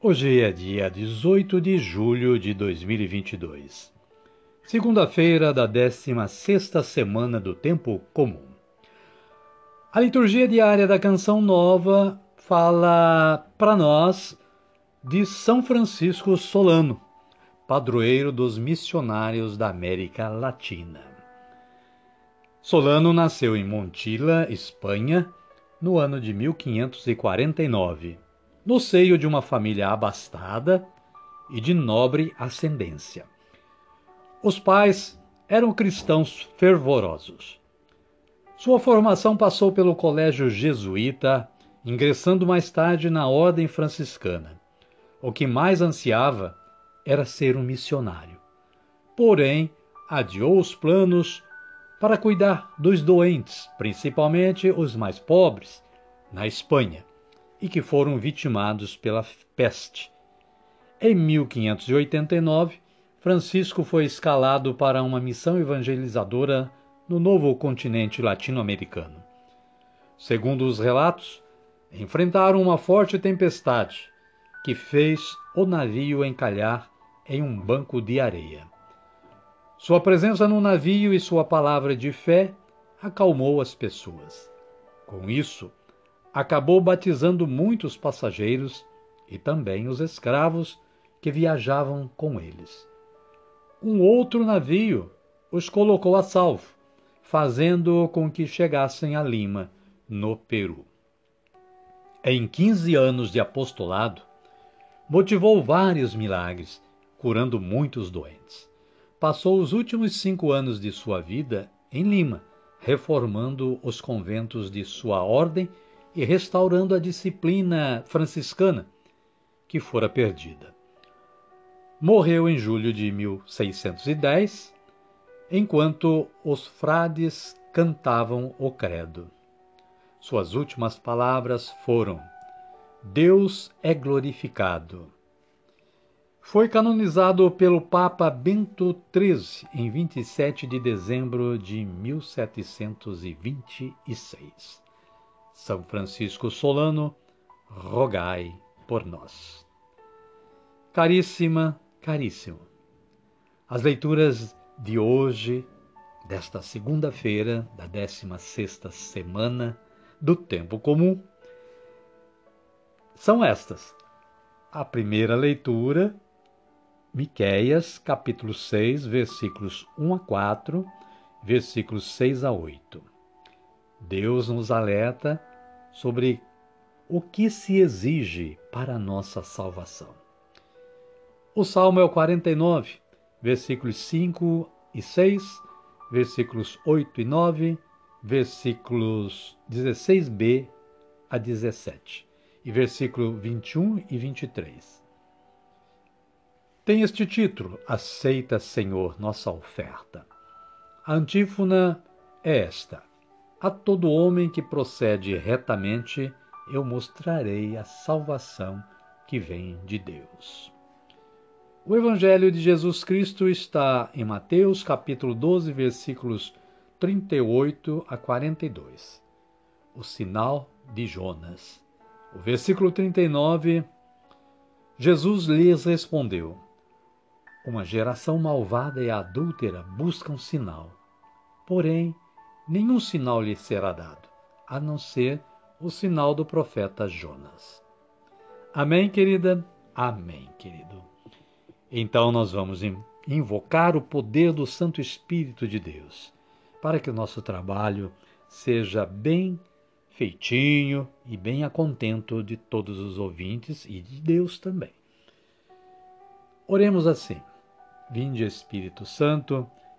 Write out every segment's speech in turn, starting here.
Hoje é dia 18 de julho de 2022, segunda-feira da 16ª semana do Tempo Comum. A liturgia diária da Canção Nova fala para nós de São Francisco Solano, padroeiro dos missionários da América Latina. Solano nasceu em Montilla, Espanha, no ano de 1549 no seio de uma família abastada e de nobre ascendência. Os pais eram cristãos fervorosos. Sua formação passou pelo colégio jesuíta, ingressando mais tarde na ordem franciscana. O que mais ansiava era ser um missionário. Porém, adiou os planos para cuidar dos doentes, principalmente os mais pobres, na Espanha e que foram vitimados pela peste. Em 1589, Francisco foi escalado para uma missão evangelizadora no novo continente latino-americano. Segundo os relatos, enfrentaram uma forte tempestade que fez o navio encalhar em um banco de areia. Sua presença no navio e sua palavra de fé acalmou as pessoas. Com isso, acabou batizando muitos passageiros e também os escravos que viajavam com eles. Um outro navio os colocou a salvo, fazendo com que chegassem a Lima, no Peru. Em 15 anos de apostolado, motivou vários milagres, curando muitos doentes. Passou os últimos cinco anos de sua vida em Lima, reformando os conventos de sua ordem e restaurando a disciplina franciscana, que fora perdida. Morreu em julho de 1610, enquanto os frades cantavam o credo. Suas últimas palavras foram: Deus é glorificado. Foi canonizado pelo Papa Bento XIII em 27 de dezembro de 1726. São Francisco Solano, rogai por nós. Caríssima, caríssimo, as leituras de hoje, desta segunda-feira, da 16ª semana do Tempo Comum, são estas. A primeira leitura, Miqueias, capítulo 6, versículos 1 a 4, versículos 6 a 8. Deus nos alerta sobre o que se exige para a nossa salvação. O Salmo é o 49, versículos 5 e 6, versículos 8 e 9, versículos 16b a 17 e versículo 21 e 23. Tem este título: Aceita, Senhor, nossa oferta. A antífona é esta: a todo homem que procede retamente, eu mostrarei a salvação que vem de Deus. O Evangelho de Jesus Cristo está em Mateus capítulo 12, versículos 38 a 42. O sinal de Jonas. O versículo 39, Jesus lhes respondeu: Uma geração malvada e adúltera busca um sinal. Porém, nenhum sinal lhe será dado, a não ser o sinal do profeta Jonas. Amém, querida? Amém, querido. Então nós vamos invocar o poder do Santo Espírito de Deus, para que o nosso trabalho seja bem feitinho e bem a contento de todos os ouvintes e de Deus também. Oremos assim: Vinde, Espírito Santo,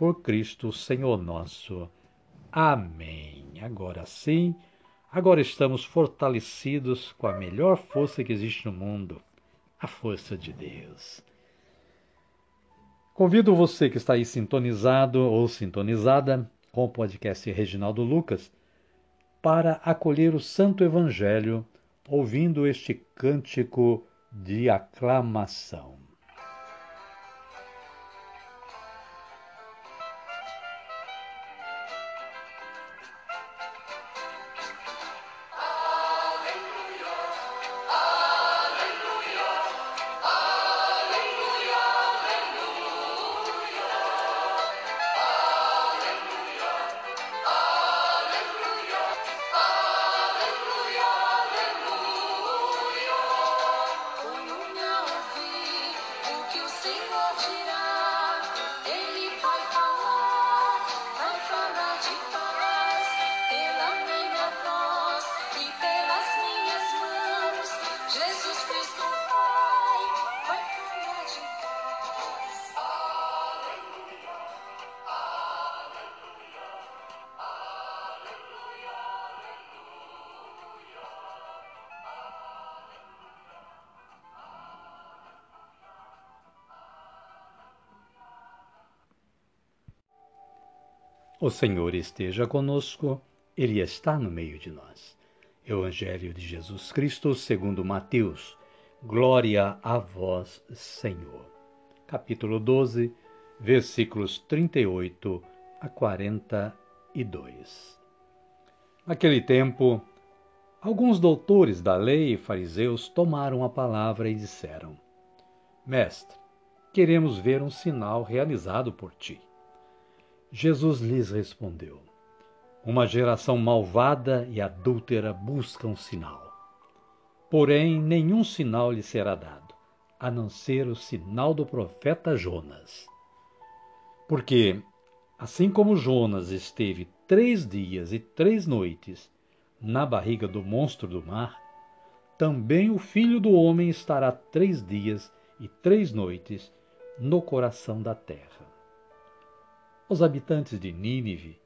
Por Cristo, Senhor nosso. Amém. Agora sim, agora estamos fortalecidos com a melhor força que existe no mundo, a força de Deus. Convido você que está aí sintonizado ou sintonizada com o podcast Reginaldo Lucas para acolher o Santo Evangelho ouvindo este cântico de aclamação. O Senhor esteja conosco, Ele está no meio de nós. Evangelho de Jesus Cristo, segundo Mateus. Glória a vós, Senhor. Capítulo 12, versículos 38 a 42. Naquele tempo, alguns doutores da lei e fariseus tomaram a palavra e disseram: Mestre, queremos ver um sinal realizado por ti. Jesus lhes respondeu: Uma geração malvada e adúltera busca um sinal. Porém, nenhum sinal lhe será dado, a não ser o sinal do profeta Jonas. Porque, assim como Jonas esteve três dias e três noites na barriga do monstro do mar, também o filho do homem estará três dias e três noites no coração da terra os habitantes de Nínive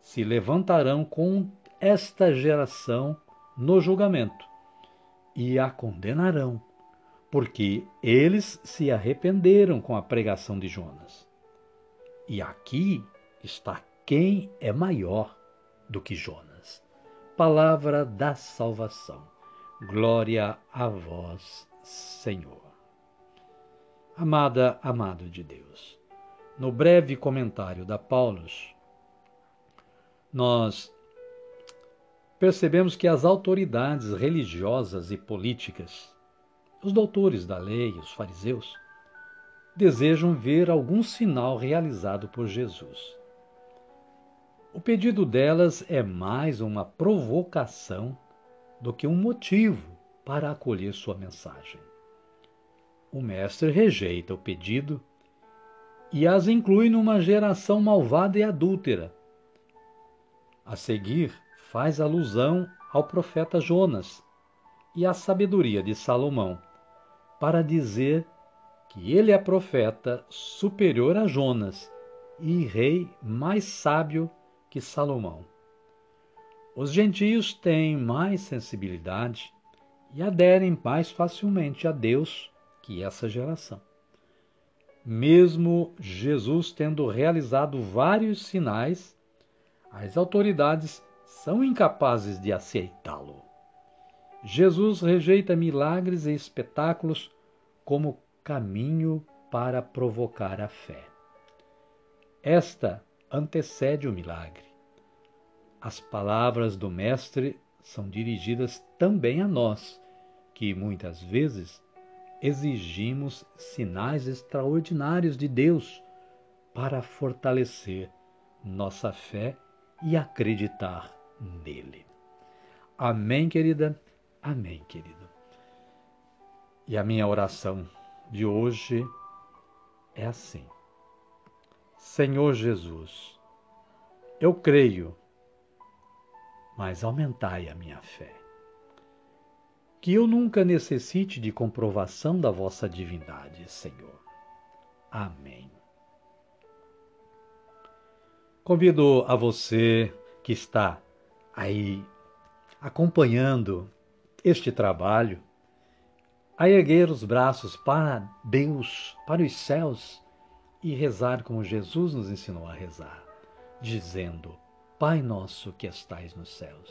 se levantarão com esta geração no julgamento e a condenarão, porque eles se arrependeram com a pregação de Jonas. E aqui está quem é maior do que Jonas. Palavra da salvação. Glória a vós, Senhor. Amada, amado de Deus no breve comentário da Paulus, nós percebemos que as autoridades religiosas e políticas, os doutores da lei, os fariseus, desejam ver algum sinal realizado por Jesus. O pedido delas é mais uma provocação do que um motivo para acolher sua mensagem. O mestre rejeita o pedido e as inclui numa geração malvada e adúltera. A seguir, faz alusão ao profeta Jonas e à sabedoria de Salomão, para dizer que ele é profeta superior a Jonas e rei mais sábio que Salomão. Os gentios têm mais sensibilidade e aderem mais facilmente a Deus que essa geração mesmo Jesus tendo realizado vários sinais, as autoridades são incapazes de aceitá-lo. Jesus rejeita milagres e espetáculos como caminho para provocar a fé. esta antecede o milagre. As palavras do Mestre são dirigidas também a nós, que muitas vezes exigimos sinais extraordinários de Deus para fortalecer nossa fé e acreditar nele. Amém, querida? Amém, querido. E a minha oração de hoje é assim: Senhor Jesus, eu creio, mas aumentai a minha fé. Que eu nunca necessite de comprovação da vossa divindade, Senhor. Amém. Convido a você que está aí acompanhando este trabalho a erguer os braços para Deus, para os céus e rezar como Jesus nos ensinou a rezar, dizendo: Pai nosso que estais nos céus,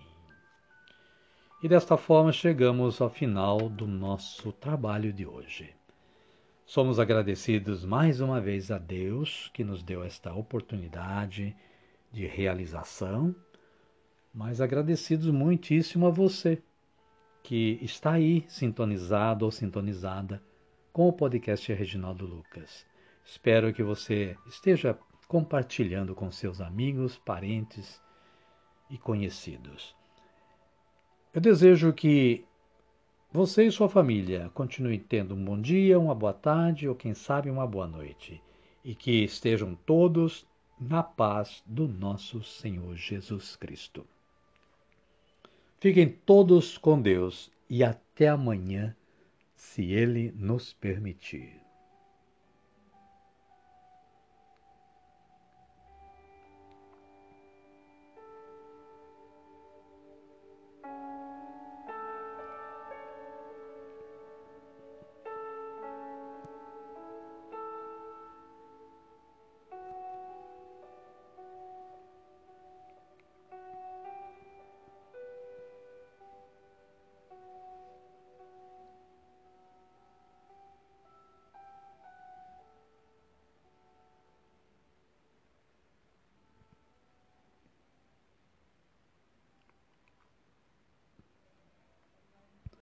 E desta forma chegamos ao final do nosso trabalho de hoje. Somos agradecidos mais uma vez a Deus que nos deu esta oportunidade de realização, mas agradecidos muitíssimo a você que está aí sintonizado ou sintonizada com o podcast Reginaldo Lucas. Espero que você esteja compartilhando com seus amigos, parentes e conhecidos. Eu desejo que você e sua família continuem tendo um bom dia, uma boa tarde ou, quem sabe, uma boa noite. E que estejam todos na paz do nosso Senhor Jesus Cristo. Fiquem todos com Deus e até amanhã, se Ele nos permitir.